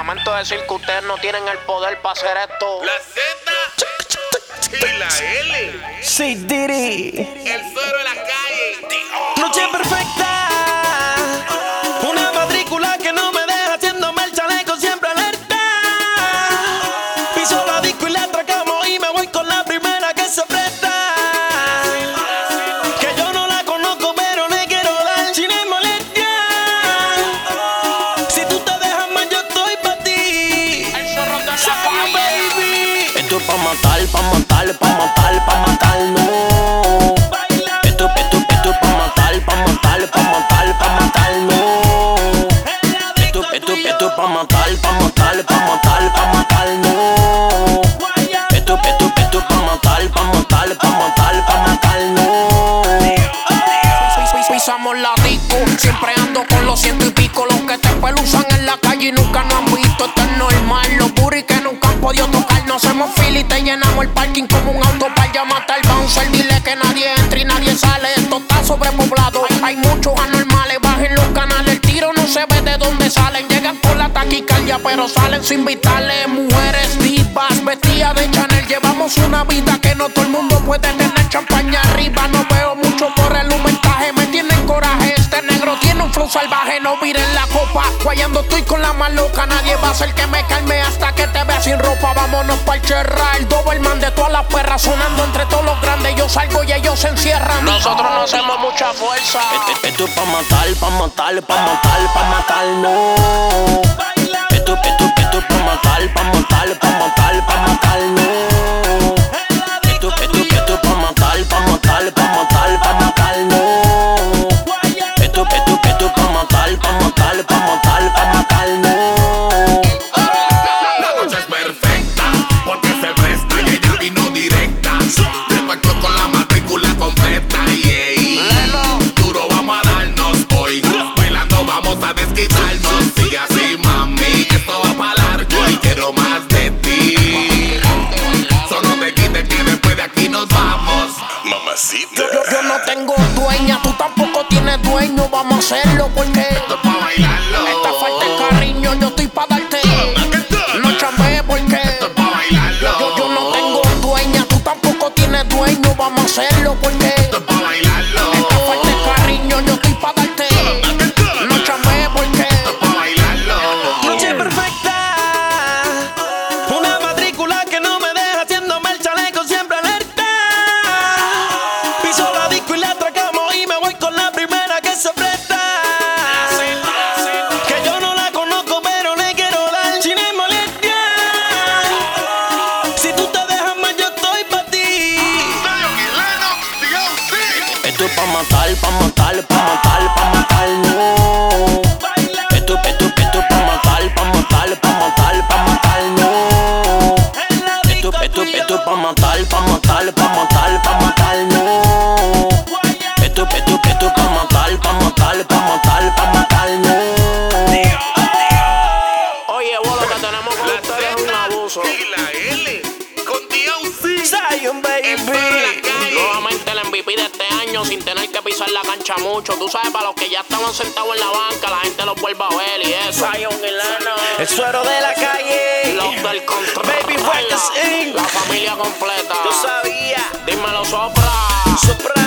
Lamento decir que ustedes no tienen el poder para hacer esto. La Z y la L. Sí, Diddy. El suero Esto es pa' matar, pa' matar, pa' matar, pa' matar, no. Esto, esto, esto es pa' matar, pa' matar, pa' matar, pa' matar, no. Esto, esto, esto es pa' matar, pa' matar, pa' matar, Siempre ando con los ciento y pico. Los que te peluzan en la calle y nunca nos han visto. Esto es normal, los burris que nunca han podido tocar. No hacemos fila y te llenamos el parking como un auto para llamar al bouncer. Dile que nadie entra y nadie sale. Esto está sobrepoblado, hay muchos anormales. Bajen los canales, el tiro no se ve de dónde salen. Llegan con la taquicardia, pero salen sin invitarle. Mujeres divas, vestidas de Chanel. Llevamos una vida que no todo el mundo puede tener. Champaña arriba, no veo flow salvaje. No miren la copa, guayando estoy con la más loca. Nadie va a ser que me calme hasta que te vea sin ropa. Vámonos pa'l cherra, el Doberman de todas las perras. Sonando entre todos los grandes. Yo salgo y ellos se encierran. Nosotros no hacemos mucha fuerza. Esto, esto es pa' matar, pa' matar, pa' matar, pa' matar, no. Vamos a hacerlo porque Esto es pa' matar, pa' matar, pa' matar, pa' matar, no. Esto, esto, esto es pa' matar, pa' matar, pa' matar, pa' matar, no. Esto, esto, esto es pa' matar, pa' matar, pa' matar, pa' matar, no. Esto, esto, esto es pa' matar, pa' matar, pa' matar, pa' matar, no. Oye, vos lo que tenemos con ustedes es un abuso. Y la L con DOC. Zion, la baby. Nuevamente el Sin tener que pisar la cancha mucho. Tú sabes, para los que ya estaban sentados en la banca, la gente los vuelve a ver y eso. El suero de la calle. Los del control. Baby. La familia completa. Tú sabías. Dímelo, sopla. Soprano